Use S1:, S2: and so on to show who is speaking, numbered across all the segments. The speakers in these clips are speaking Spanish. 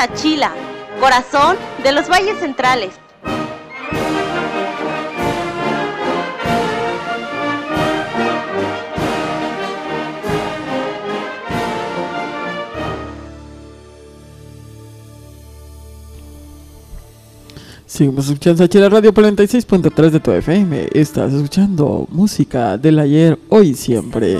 S1: Sachila, corazón de los valles centrales.
S2: Seguimos escuchando Sachila Radio por 96.3 de tu FM. Estás escuchando música del ayer, hoy y siempre.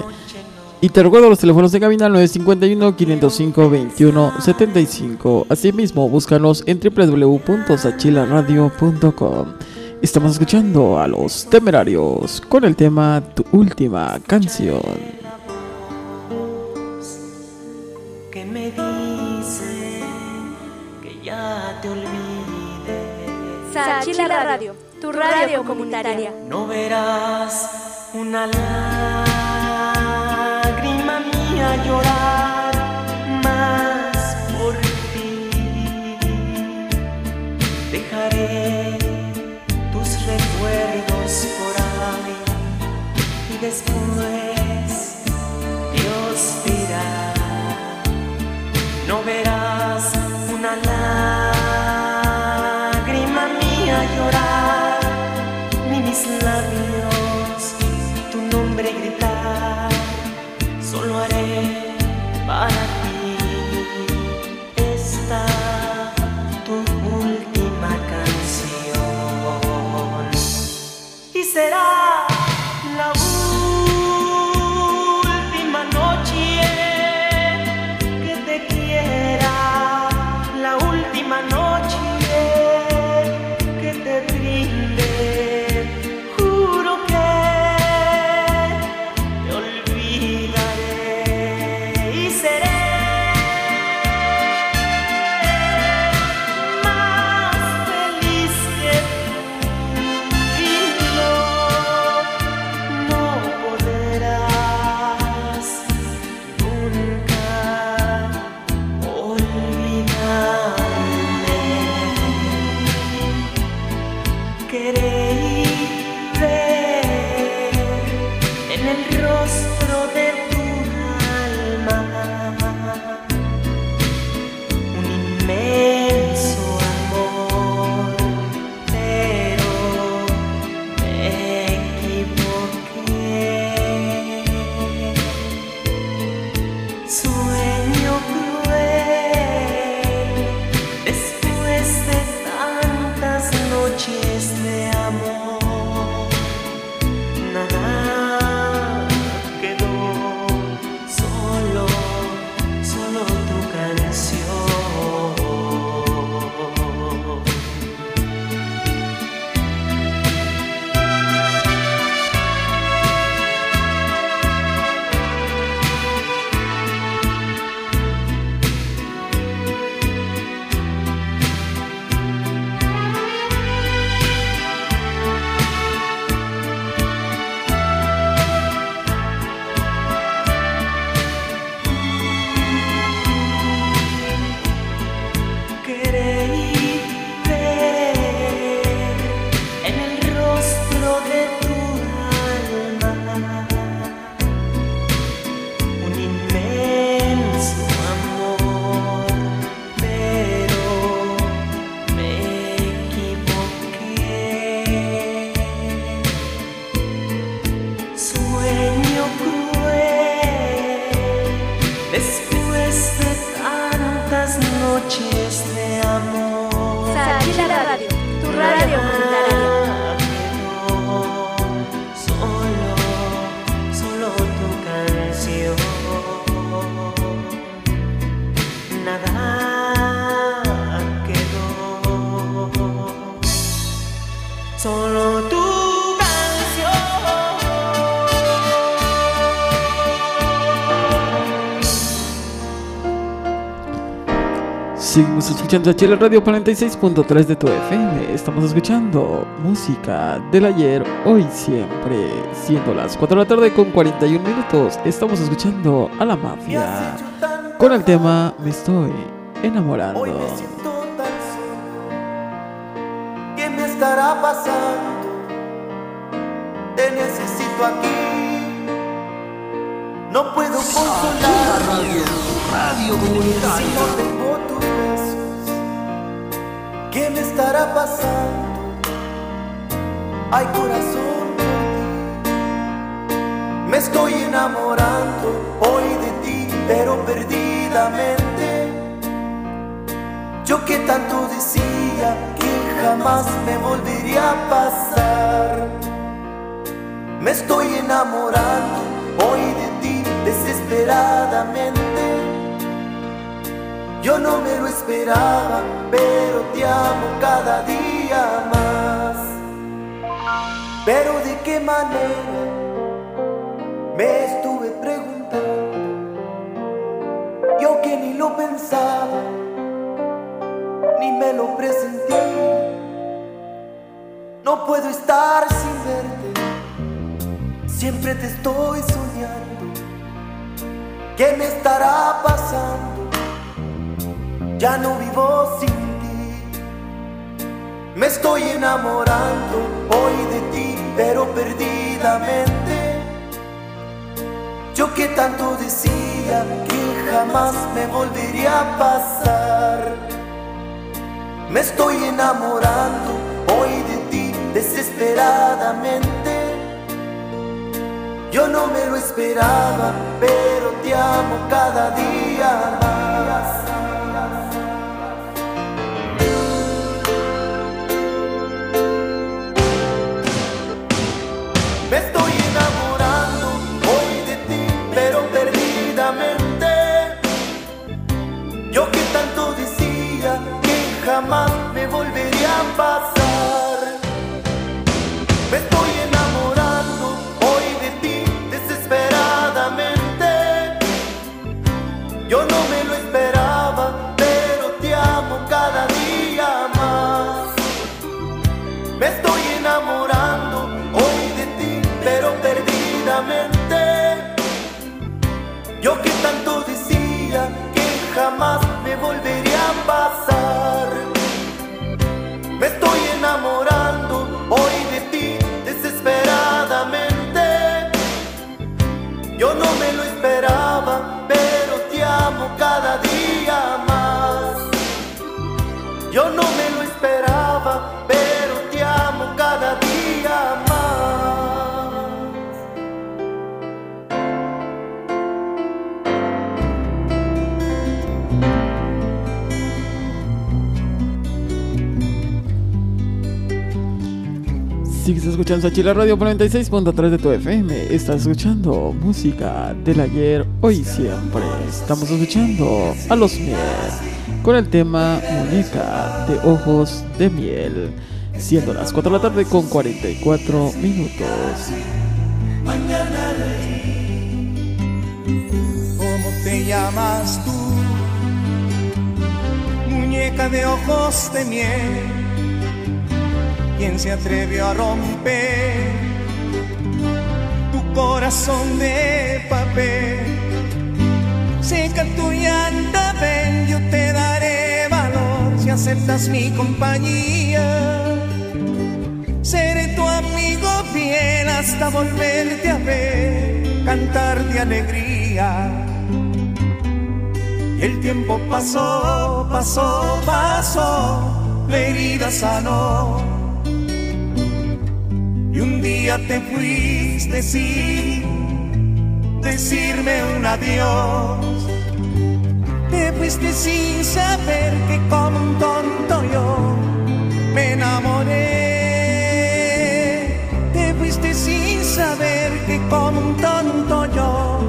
S2: Y te recuerdo los teléfonos de cabina 951-505-2175. Asimismo, búscanos en www.sachilaradio.com. Estamos escuchando a los temerarios con el tema Tu última canción.
S3: Que me dice que ya te olvidé.
S4: Sachila Radio, tu radio comunitaria.
S3: No verás una lágrima mía llorar más por ti. Dejaré tus recuerdos por ahí y después Dios dirá, no verás una lágrima
S2: Seguimos escuchando Sachila Radio 46.3 de tu FM. Estamos escuchando música del ayer, hoy siempre. Siendo las 4 de la tarde con 41 minutos, estamos escuchando a la mafia con el tema Me estoy enamorando.
S5: Hoy me siento tan. ¿Qué me estará pasando? Te necesito aquí. No puedo consolar.
S6: Radio comunitaria.
S5: Si no tengo besos,
S7: estará pasando? Ay corazón por ti, me estoy enamorando hoy de ti, pero perdidamente. Yo que tanto decía que jamás me volvería a pasar, me estoy enamorando hoy de ti desesperadamente. Yo no me lo esperaba, pero te amo cada día más. Pero de qué manera me estuve preguntando. Yo que ni lo pensaba, ni me lo presentí. No puedo estar sin verte, siempre te estoy soñando. ¿Qué me estará pasando? Ya no vivo sin ti. Me estoy enamorando hoy de ti, pero perdidamente. Yo que tanto decía que jamás me volvería a pasar. Me estoy enamorando hoy de ti desesperadamente. Yo no me lo esperaba, pero te amo cada día jamás me volvería a pasar. Me estoy enamorando hoy de ti desesperadamente. Yo no me lo esperaba, pero te amo cada día más. Yo no me lo esperaba, pero te amo cada día
S2: Sigues escuchando a Chile Radio por 96.3 de tu FM. Estás escuchando música del ayer, hoy y siempre. Estamos escuchando a los miel con el tema Muñeca de Ojos de Miel. Siendo las 4 de la tarde con 44 minutos.
S6: ¿Cómo te llamas tú? Muñeca de ojos de miel. ¿Quién se atrevió a romper tu corazón de papel? Seca tu llanta, ven, yo te daré valor si aceptas mi compañía. Seré tu amigo fiel hasta volverte a ver, cantar de alegría. El tiempo pasó, pasó, pasó, la herida sanó. Y un día te fuiste sin decirme un adiós. Te fuiste sin saber que como un tonto yo me enamoré. Te fuiste sin saber que como un tonto yo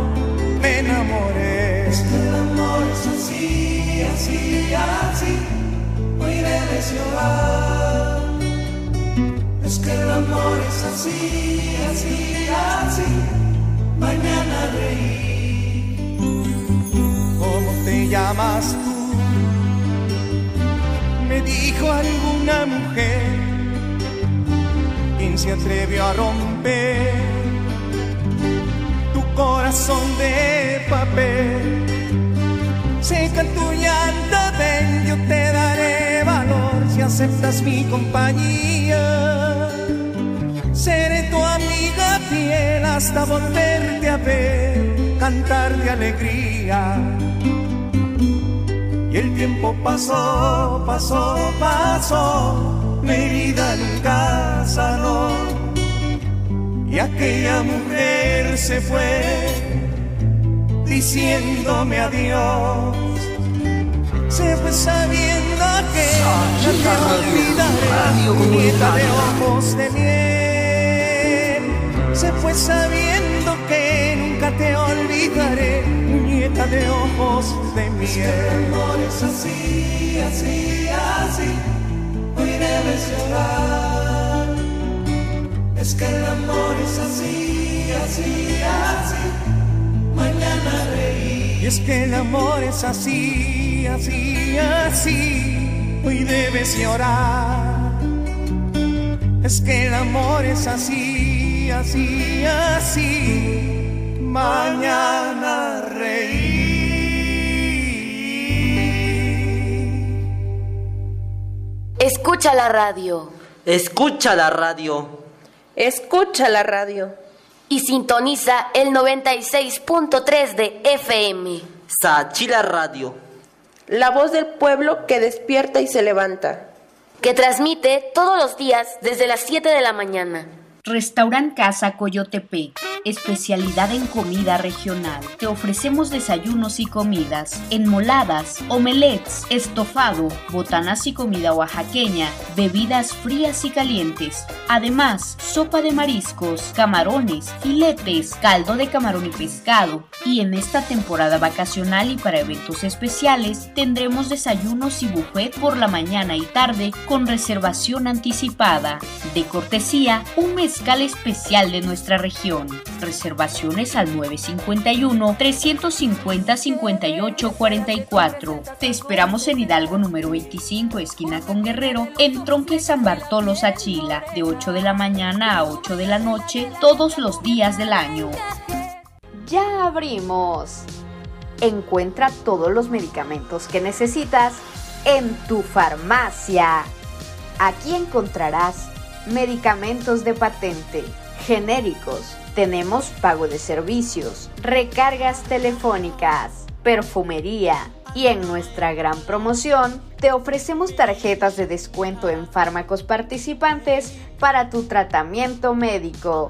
S6: me enamoré. Es que el amor es así, así, así. Que el amor es así, así, así. Mañana reír. ¿Cómo te llamas tú? Me dijo alguna mujer. ¿Quién se atrevió a romper tu corazón de papel? Seca tu llanta, ven, yo te daré valor si aceptas mi compañía. Seré tu amiga fiel hasta volverte a ver, cantar de alegría. Y el tiempo pasó, pasó, pasó, mi vida nunca sanó. Y aquella mujer se fue diciéndome adiós. Se fue sabiendo que te olvidaré, nieta de ojos de miel. Se fue sabiendo que nunca te olvidaré, nieta de ojos de miel. el amor es así, así, así, hoy debes llorar. Es que el amor es así, así, así, mañana reír. Y es que el amor es así, así, así, hoy debes llorar. Es que el amor es así, así, así, mañana reír.
S8: Escucha la radio
S3: Escucha la radio.
S1: Escucha la radio.
S8: y sintoniza el 96.3 de FM.
S3: Sachila Radio.
S1: La voz del pueblo que despierta y se levanta.
S8: que transmite todos los días desde las 7 de la mañana.
S9: Restaurant Casa Coyotepec, especialidad en comida regional. Te ofrecemos desayunos y comidas, enmoladas, omelets, estofado, botanas y comida oaxaqueña, bebidas frías y calientes. Además, sopa de mariscos, camarones, filetes, caldo de camarón y pescado. Y en esta temporada vacacional y para eventos especiales, tendremos desayunos y buffet por la mañana y tarde con reservación anticipada. De cortesía, un mezcal especial de nuestra región. Reservaciones al 951-350-5844. Te esperamos en Hidalgo número 25, esquina con Guerrero, en Tronque San Bartolo, Sachila, de 8 de la mañana a 8 de la noche, todos los días del año.
S10: Ya abrimos. Encuentra todos los medicamentos que necesitas en tu farmacia. Aquí encontrarás medicamentos de patente, genéricos. Tenemos pago de servicios, recargas telefónicas, perfumería y en nuestra gran promoción te ofrecemos tarjetas de descuento en fármacos participantes para tu tratamiento médico.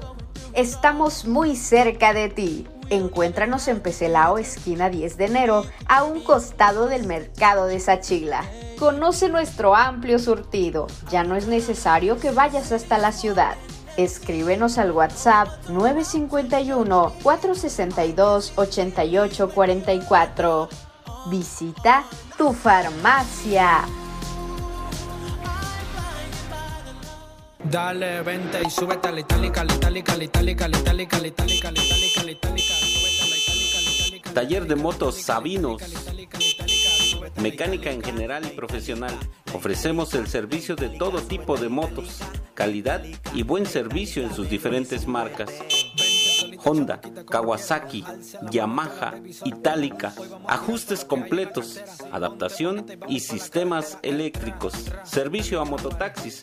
S10: Estamos muy cerca de ti. Encuéntranos en Pecelao, esquina 10 de enero, a un costado del mercado de Sachila. Conoce nuestro amplio surtido. Ya no es necesario que vayas hasta la ciudad. Escríbenos al WhatsApp 951-462-8844. Visita tu farmacia.
S11: Dale, vente y súbete a la itálica, la itálica, la itálica, la itálica, la itálica, la itálica, itálica, la itálica.
S12: Taller de motos Sabinos. Mecánica en general y profesional. Ofrecemos el servicio de todo tipo de motos, calidad y buen servicio en sus diferentes marcas. Honda, Kawasaki, Yamaha, Itálica, ajustes completos, adaptación y sistemas eléctricos, servicio a mototaxis.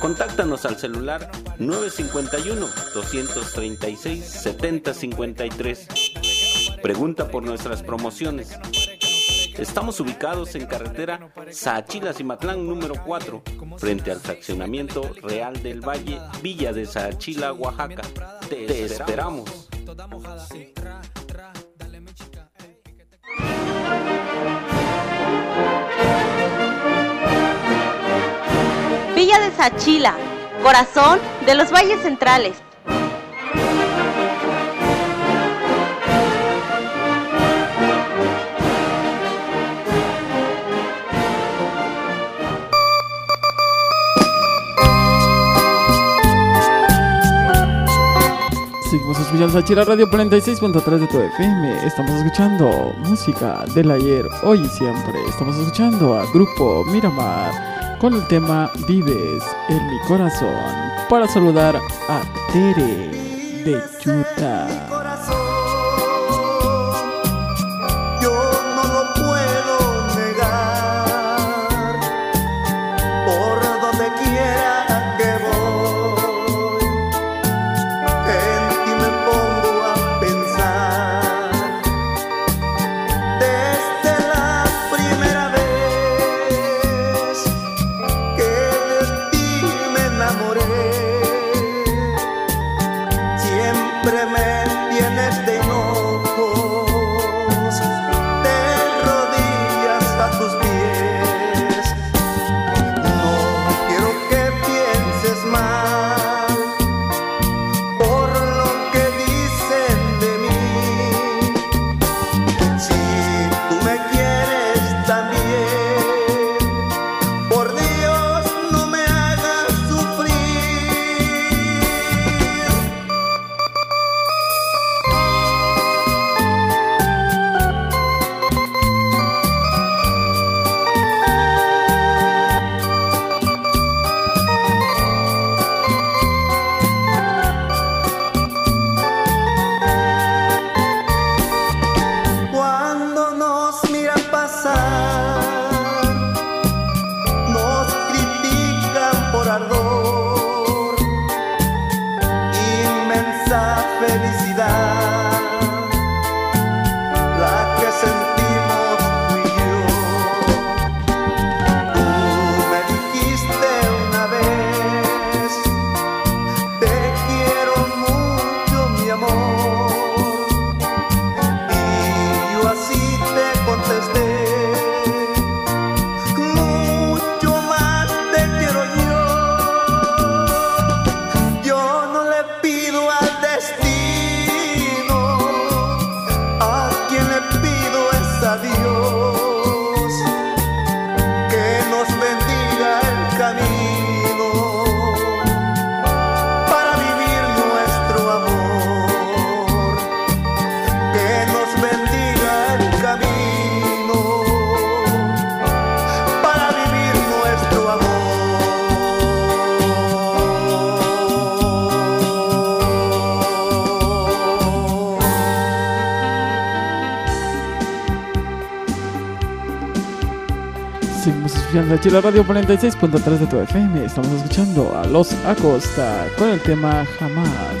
S12: Contáctanos al celular 951-236-7053. Pregunta por nuestras promociones. Estamos ubicados en carretera Saachila Cimatlán número 4, frente al fraccionamiento Real del Valle, Villa de Saachila, Oaxaca. Te esperamos.
S1: Villa de Sachila, corazón de los valles centrales.
S2: Seguimos escuchando Sachira Radio 46.3 de tu FM. Estamos escuchando música del ayer, hoy y siempre. Estamos escuchando a Grupo Miramar con el tema Vives en mi corazón. Para saludar a Tere de Utah.
S5: siempre Mochila Radio 46.3 de tu FM. Estamos escuchando a Los Acosta con el tema Jamás.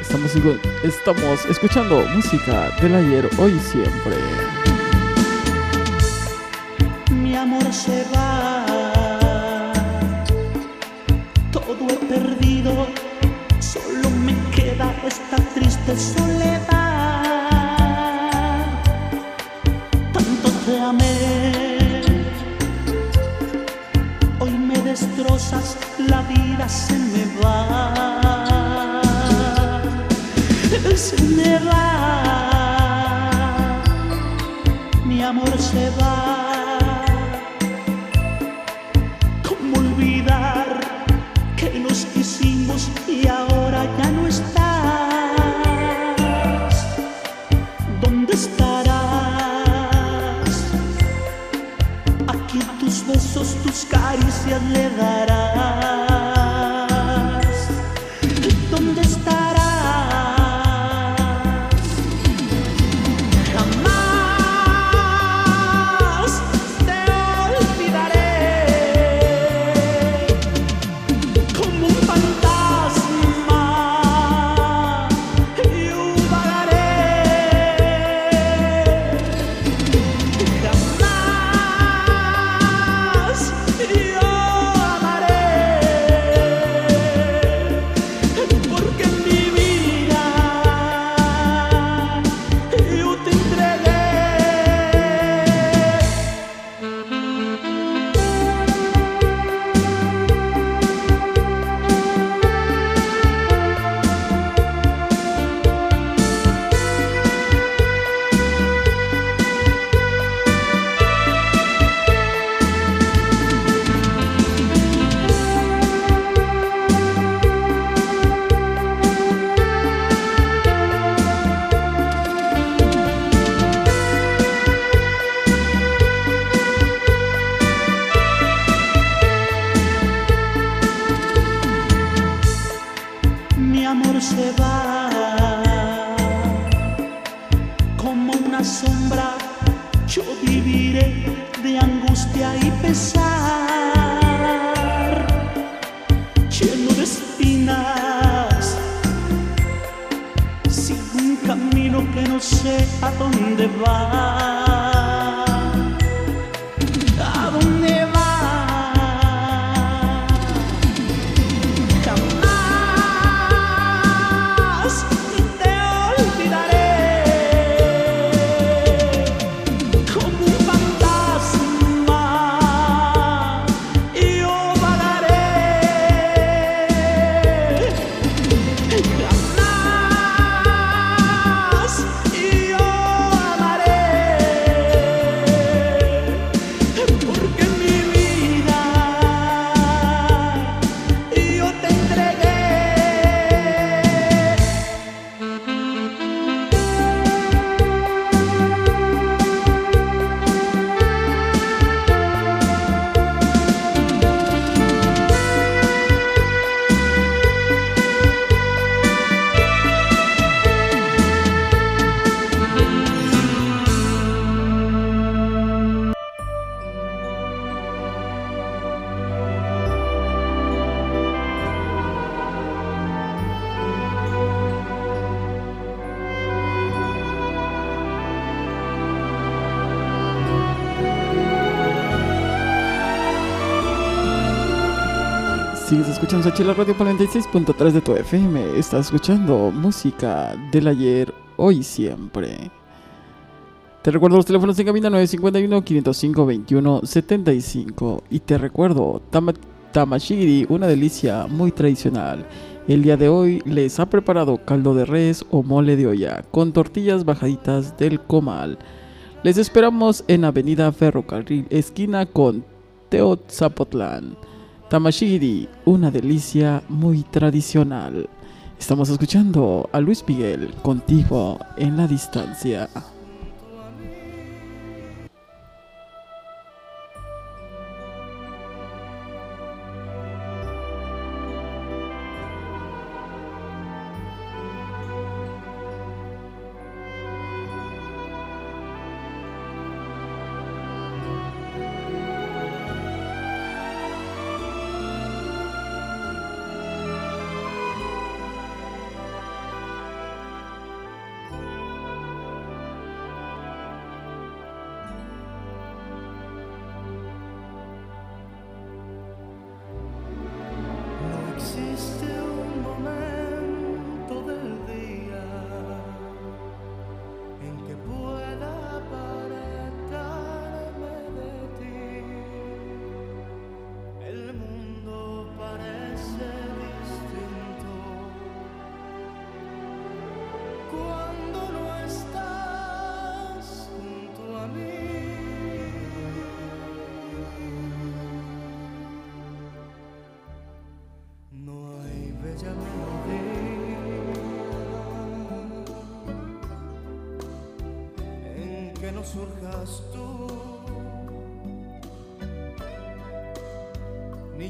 S5: Estamos, estamos escuchando música del ayer, hoy y siempre.
S13: estarás. Aquí tus besos, tus caricias le darás. yo viviré de angustia y pesar, lleno de espinas, sin un camino que no sé a dónde va.
S2: Sigues escuchando Sachila Radio 46.3 de tu FM. Estás escuchando música del ayer, hoy siempre. Te recuerdo los teléfonos en cabina 951-505-2175. Y te recuerdo, Tama Tamashiri, una delicia muy tradicional. El día de hoy les ha preparado caldo de res o mole de olla con tortillas bajaditas del comal. Les esperamos en Avenida Ferrocarril, esquina con Teotzapotlán. Tamashiri, una delicia muy tradicional. Estamos escuchando a Luis Miguel contigo en la distancia.
S14: El mundo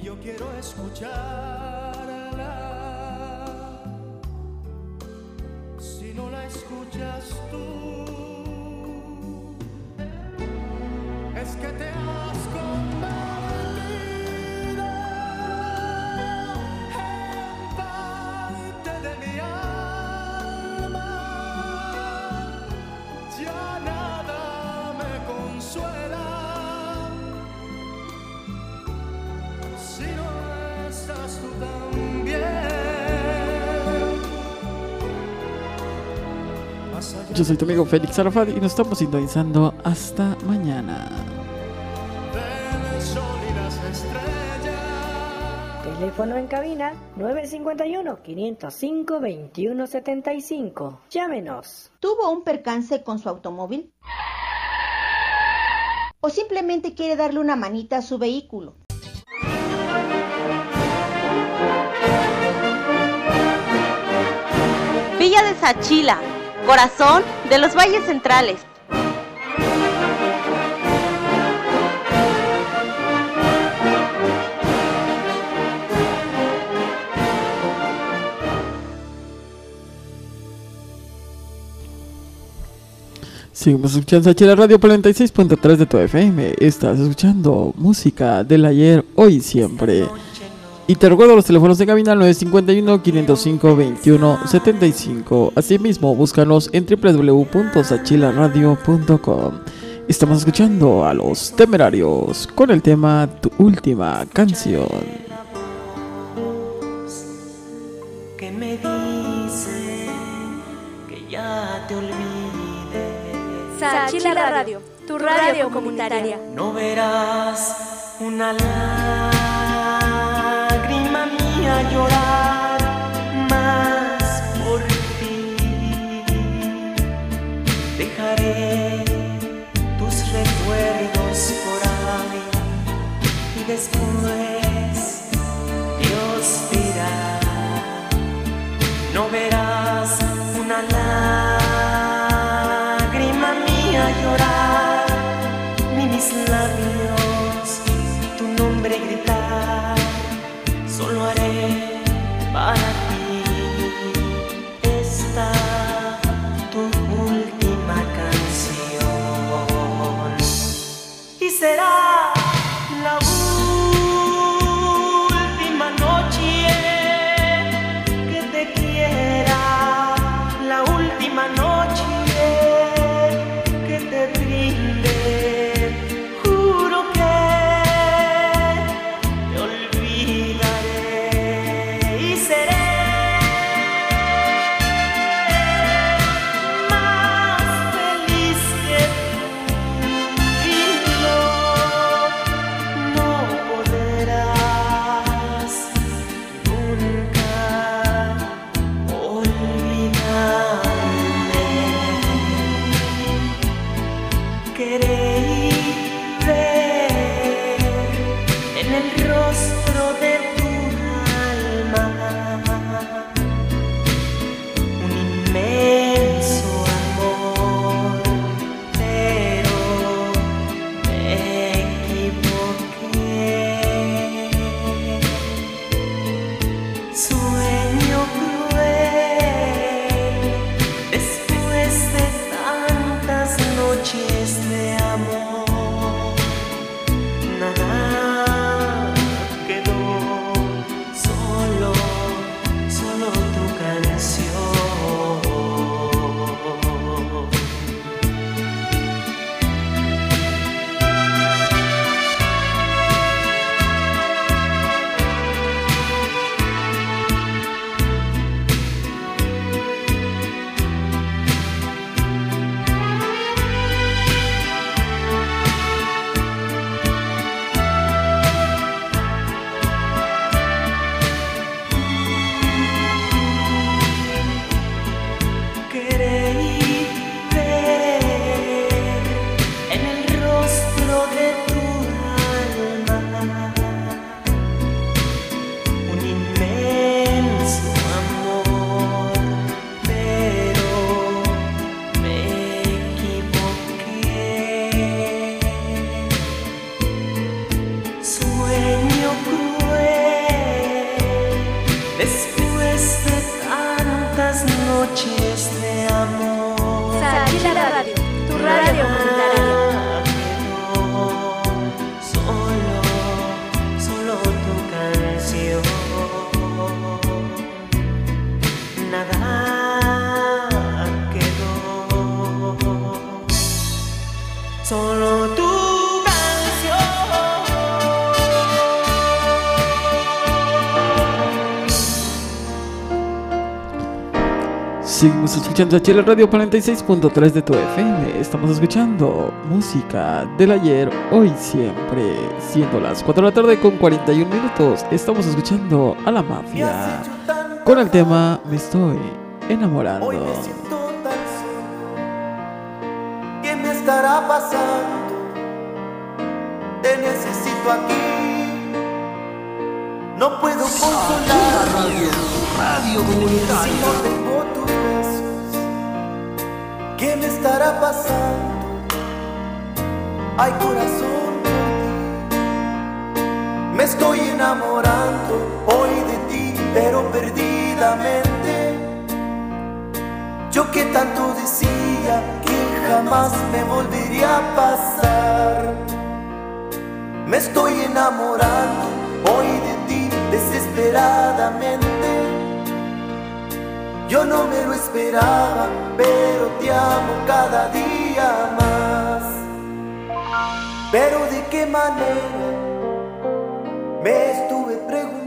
S14: yo quiero escucharla
S2: Yo soy tu amigo Félix Arafat y nos estamos sintonizando hasta mañana.
S15: Teléfono en cabina 951-505-2175. Llámenos.
S16: ¿Tuvo un percance con su automóvil? ¿O simplemente quiere darle una manita a su vehículo? Villa de Sachila, corazón de los valles centrales.
S2: Seguimos escuchando Sachila Radio 46.3 de tu FM. Estás escuchando música del ayer, hoy siempre. Y te recuerdo los teléfonos de cabina 951-505-2175. Asimismo, búscanos en www.sachilaradio.com. Estamos escuchando a los temerarios con el tema Tu última canción.
S3: que me dice que ya te olvides.
S4: Sachila Radio, tu radio comunitaria.
S3: No verás una lágrima mía llorar más por ti. Dejaré tus recuerdos por ahí y después Dios dirá. No verás una lágrima mía llorar, ni mis labios tu nombre gritar. Solo haré
S2: Seguimos escuchando aquí la radio 46.3 de tu FM. Estamos escuchando música del ayer, hoy siempre. Siendo las 4 de la tarde con 41 minutos, estamos escuchando a la mafia. Con el tema Me estoy enamorando.
S5: ¿Qué me estará pasando? Te necesito aquí. No puedo consolar.
S11: Radio, radio comunitaria.
S5: Si no tengo tus besos, ¿qué me estará pasando? Ay, corazón. Me estoy enamorando hoy de ti, pero perdidamente. Yo que tanto decía que jamás me volvería a pasar. Me estoy enamorando hoy de ti desesperadamente. Yo no me lo esperaba, pero te amo cada día más. Pero de qué manera me estuve preguntando.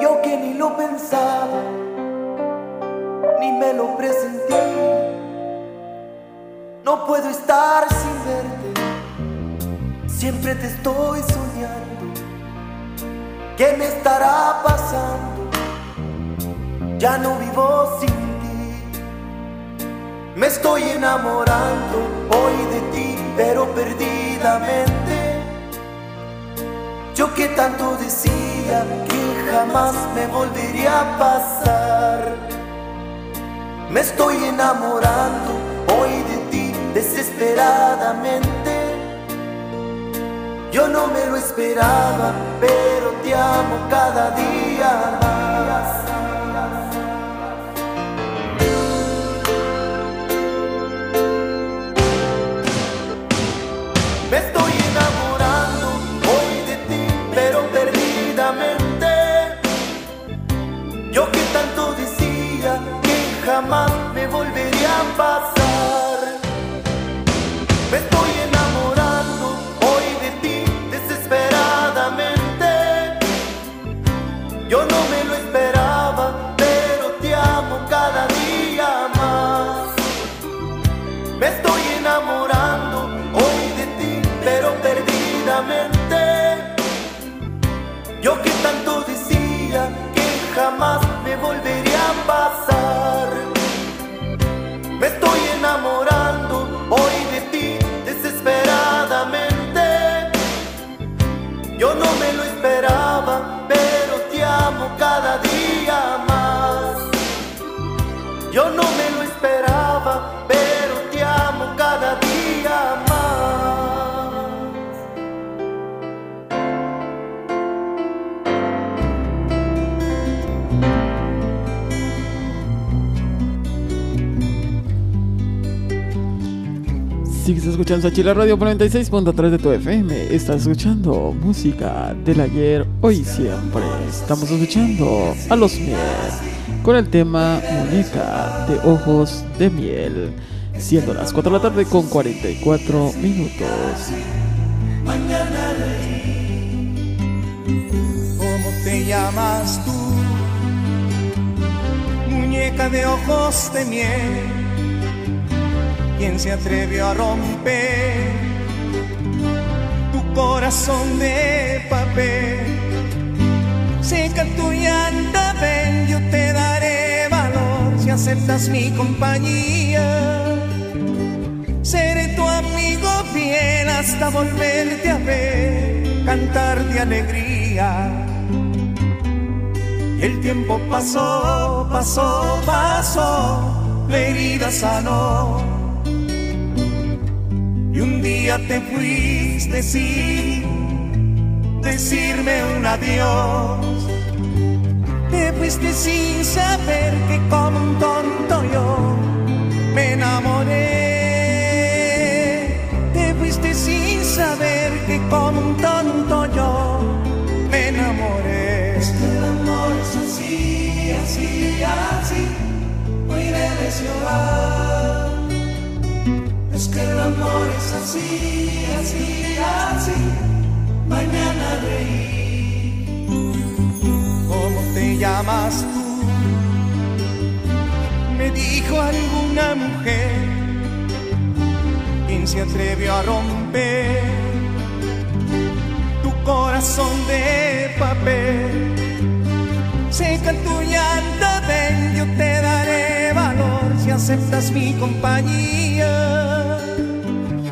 S5: Yo que ni lo pensaba, ni me lo presentí. No puedo estar sin verte, siempre te estoy soñando. ¿Qué me estará pasando? Ya no vivo sin ti. Me estoy enamorando hoy de ti, pero perdidamente. Yo que tanto decía que jamás me volvería a pasar. Me estoy enamorando hoy de ti desesperadamente. Yo no me lo esperaba, pero te amo cada día más. Me estoy enamorando hoy de ti, pero perdidamente. Yo que tanto decía que jamás me volvería a pasar. Me estoy Yo no me lo esperaba, pero te amo cada día más.
S2: Sigues escuchando aquí la radio 96.3 de tu FM. Estás escuchando música del ayer, hoy y siempre. Estamos escuchando a los miel con el tema Muñeca de Ojos de Miel. Siendo las 4 de la tarde con 44 minutos.
S6: ¿Cómo te llamas tú? Muñeca de ojos de miel. ¿Quién se atrevió a romper tu corazón de papel? Seca tu llanto, ven, yo te aceptas mi compañía. Seré tu amigo fiel hasta volverte a ver, cantar de alegría. El tiempo pasó, pasó, pasó, la herida sanó. Y un día te fuiste sin decirme un adiós. Te fuiste sin saber que como un tonto yo me enamoré. Te fuiste sin saber que como un tonto yo me enamoré. Es que el amor es así, así, así. Hoy debes llorar. Es que el amor es así, así, así. Mañana reír. ¿Cómo te llamas tú? Me dijo alguna mujer. ¿Quién se atrevió a romper tu corazón de papel? Seca tu llanto, ven, yo te daré valor si aceptas mi compañía.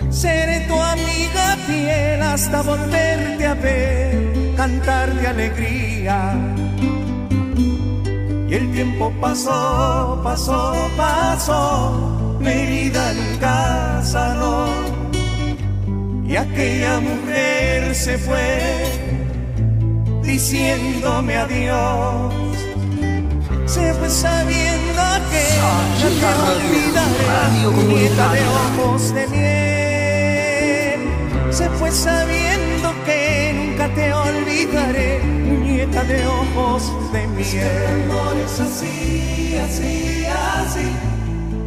S6: Seré tu amiga fiel hasta volverte a ver, cantar de alegría. Y el tiempo pasó, pasó, pasó, mi vida nunca sanó. Y aquella mujer se fue diciéndome adiós. Se fue sabiendo que nunca te olvidaré, nieta de ojos de miel. Se fue sabiendo que nunca te olvidaré, nieta de ojos de miel. Es que el amor es así, así, así,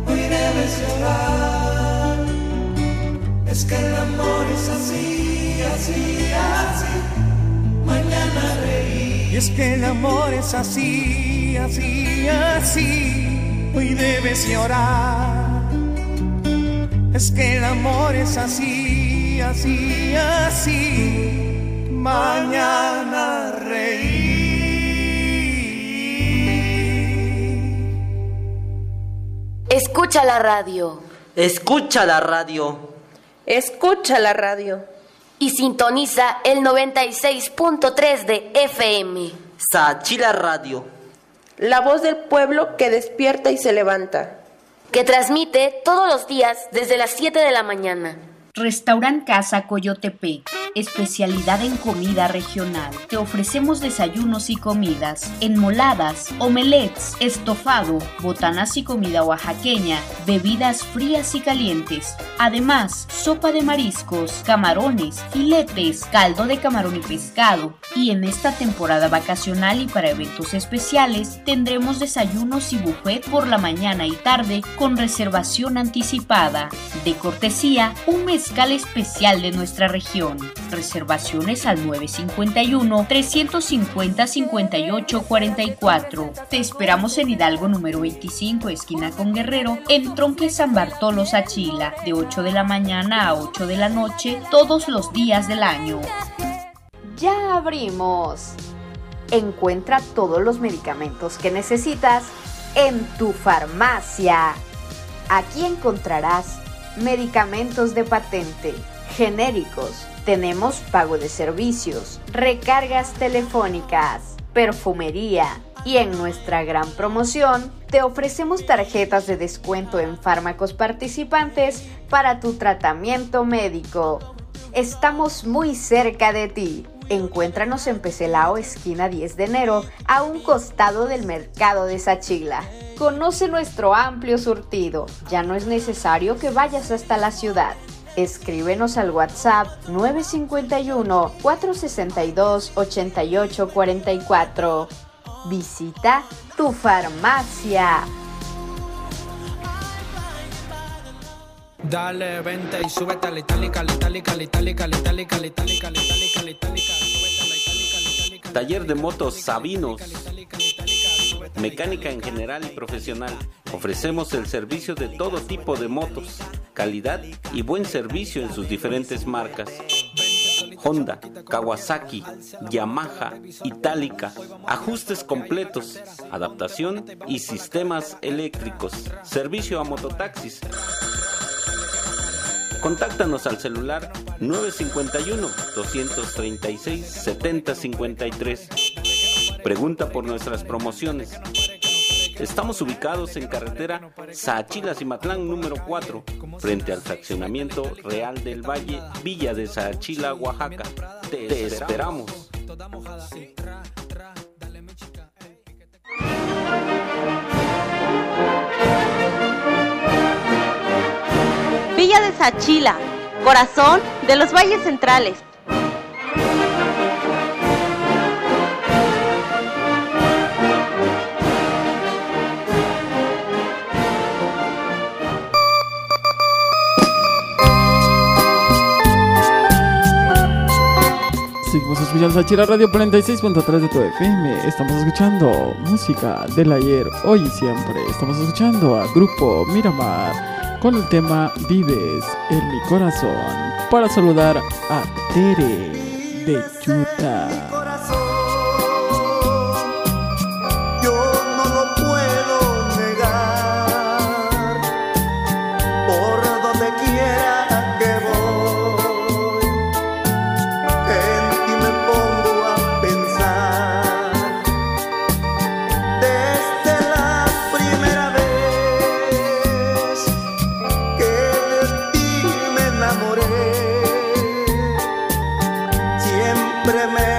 S6: hoy debes llorar. Es que el amor es así, así, así mañana reír. Y es que el amor es así, así, así, hoy debes llorar. Es que el amor es así, así, así, mañana
S8: Escucha la radio.
S3: Escucha la radio.
S15: Escucha la radio.
S8: Y sintoniza el 96.3 de FM.
S3: Sachila Radio.
S15: La voz del pueblo que despierta y se levanta.
S8: Que transmite todos los días desde las 7 de la mañana.
S9: Restaurant Casa Coyotepec, especialidad en comida regional. Te ofrecemos desayunos y comidas, enmoladas, omelets, estofado, botanas y comida oaxaqueña, bebidas frías y calientes. Además, sopa de mariscos, camarones, filetes, caldo de camarón y pescado. Y en esta temporada vacacional y para eventos especiales, tendremos desayunos y buffet por la mañana y tarde con reservación anticipada. De cortesía, un mes especial de nuestra región. Reservaciones al 951-350-5844. Te esperamos en Hidalgo número 25, esquina con Guerrero, en Tronque San Bartolo, Sachila, de 8 de la mañana a 8 de la noche, todos los días del año.
S10: Ya abrimos. Encuentra todos los medicamentos que necesitas en tu farmacia. Aquí encontrarás medicamentos de patente, genéricos. Tenemos pago de servicios, recargas telefónicas, perfumería. Y en nuestra gran promoción te ofrecemos tarjetas de descuento en fármacos participantes para tu tratamiento médico. Estamos muy cerca de ti. Encuéntranos en Pecelao, esquina 10 de enero, a un costado del mercado de Sachila. Conoce nuestro amplio surtido. Ya no es necesario que vayas hasta la ciudad. Escríbenos al WhatsApp 951-462-8844. Visita tu farmacia.
S11: Dale, vente y súbete a la itálica, la itálica, la itálica, la itálica, la itálica, la itálica, la itálica, itálica.
S12: Taller de motos Sabinos. Mecánica en general y profesional. Ofrecemos el servicio de todo tipo de motos, calidad y buen servicio en sus diferentes marcas. Honda, Kawasaki, Yamaha, Itálica, ajustes completos, adaptación y sistemas eléctricos, servicio a mototaxis. Contáctanos al celular 951-236-7053. Pregunta por nuestras promociones. Estamos ubicados en carretera Saachila Cimatlán número 4, frente al fraccionamiento Real del Valle, Villa de Saachila, Oaxaca. Te esperamos.
S8: Achila, corazón de los valles centrales.
S5: Seguimos escuchando Sachira Radio 46.3 de tu FM. Estamos escuchando música del ayer, hoy y siempre. Estamos escuchando a Grupo Miramar con el tema Vives en mi corazón para saludar a Tere de
S2: Utah. para
S5: mim.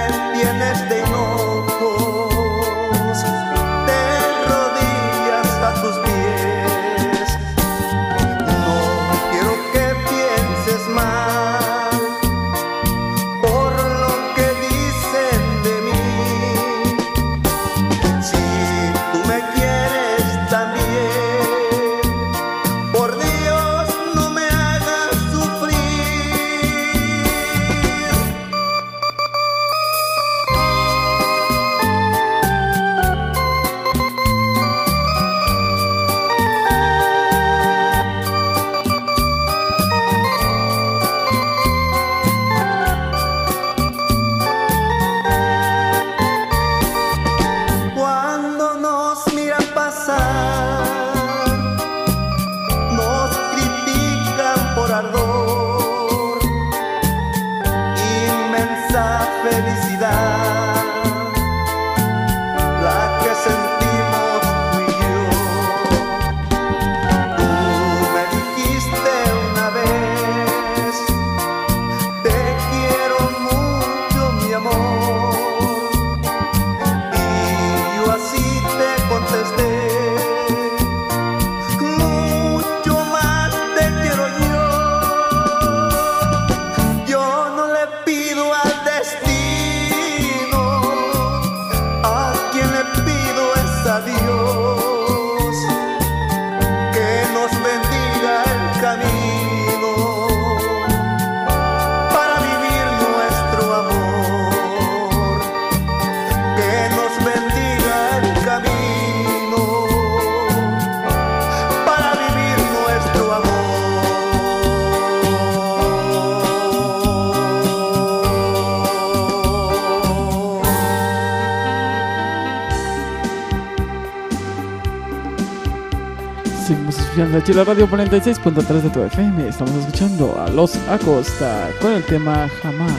S5: la Chila Radio 46.3 de tu FM. Estamos escuchando a Los Acosta con el tema Jamás.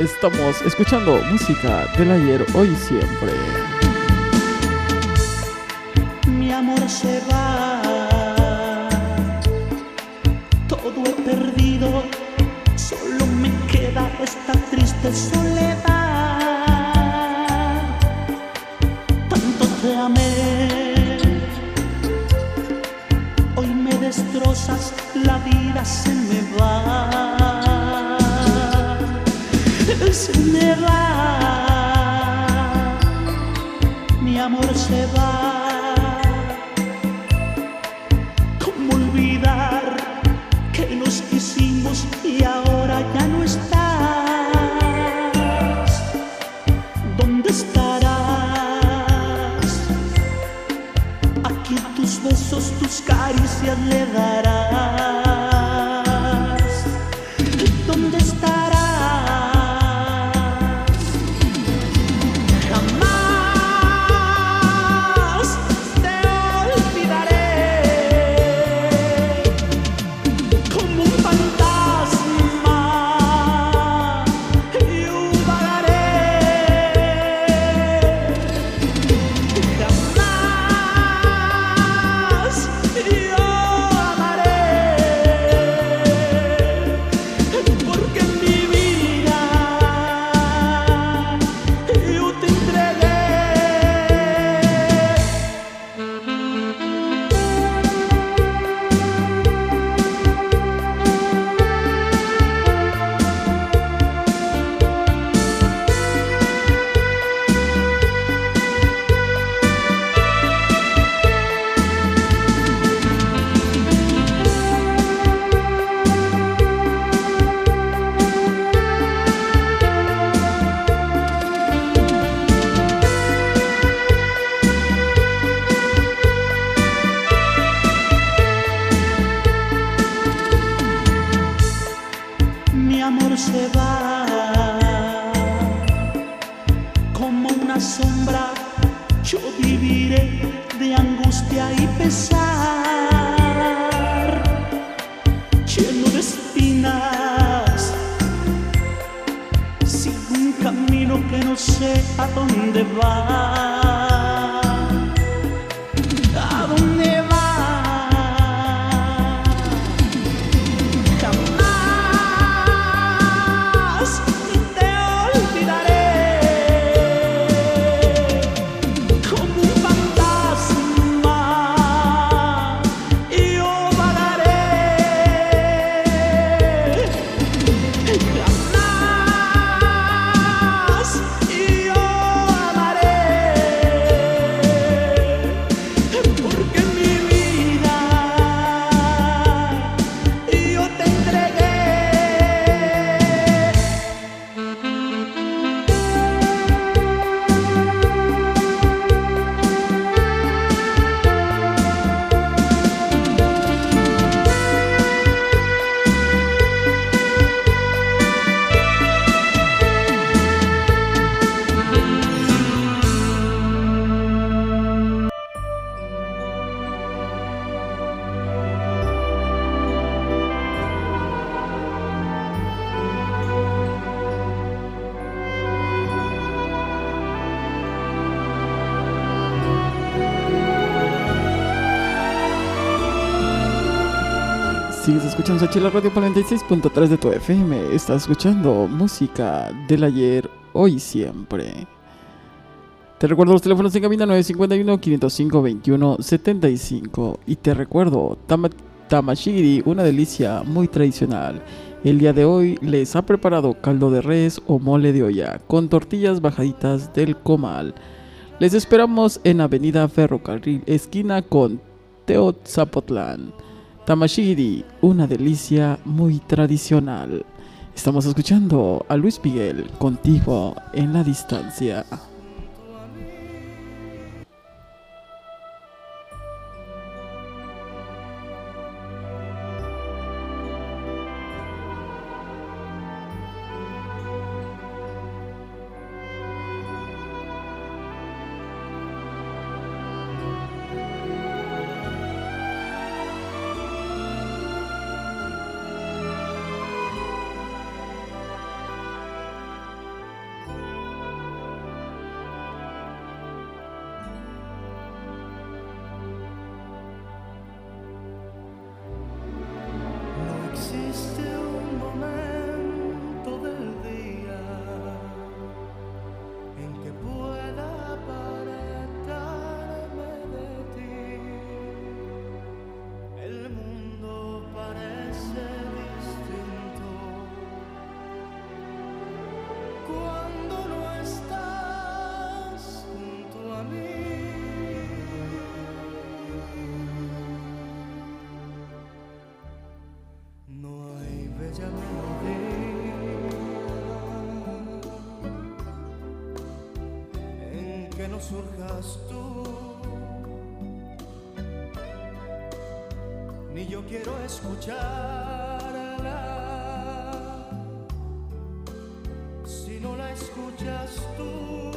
S5: Estamos, escuchando música del ayer, hoy, y siempre.
S13: ¿Dónde estarás? Aquí tus besos, tus caricias le darás. yo viviré de angustia y pesar, lleno de espinas, sin un camino que no sé a dónde va.
S2: Sigues escuchando Sachila Radio 46.3 de tu FM. Estás escuchando música del ayer, hoy siempre. Te recuerdo los teléfonos en cabina 951-505-2175. Y te recuerdo, Tam Tamashiri, una delicia muy tradicional. El día de hoy les ha preparado caldo de res o mole de olla con tortillas bajaditas del comal. Les esperamos en Avenida Ferrocarril, esquina con Teotzapotlán. Tamashiri, una delicia muy tradicional. Estamos escuchando a Luis Miguel contigo en la distancia.
S14: Surjas tú, ni yo quiero escucharla si no la escuchas tú.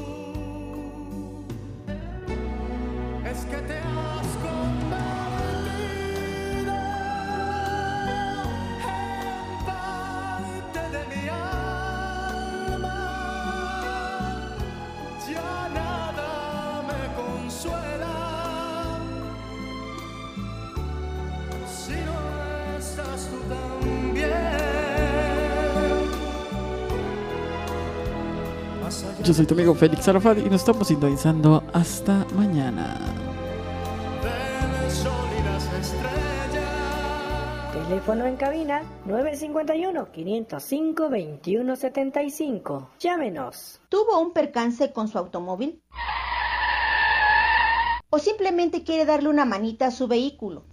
S14: Es que te
S2: Yo soy tu amigo Félix Arafat y nos estamos sintonizando hasta mañana.
S13: Teléfono en cabina 951-505-2175. Llámenos.
S16: ¿Tuvo un percance con su automóvil? ¿O simplemente quiere darle una manita a su vehículo?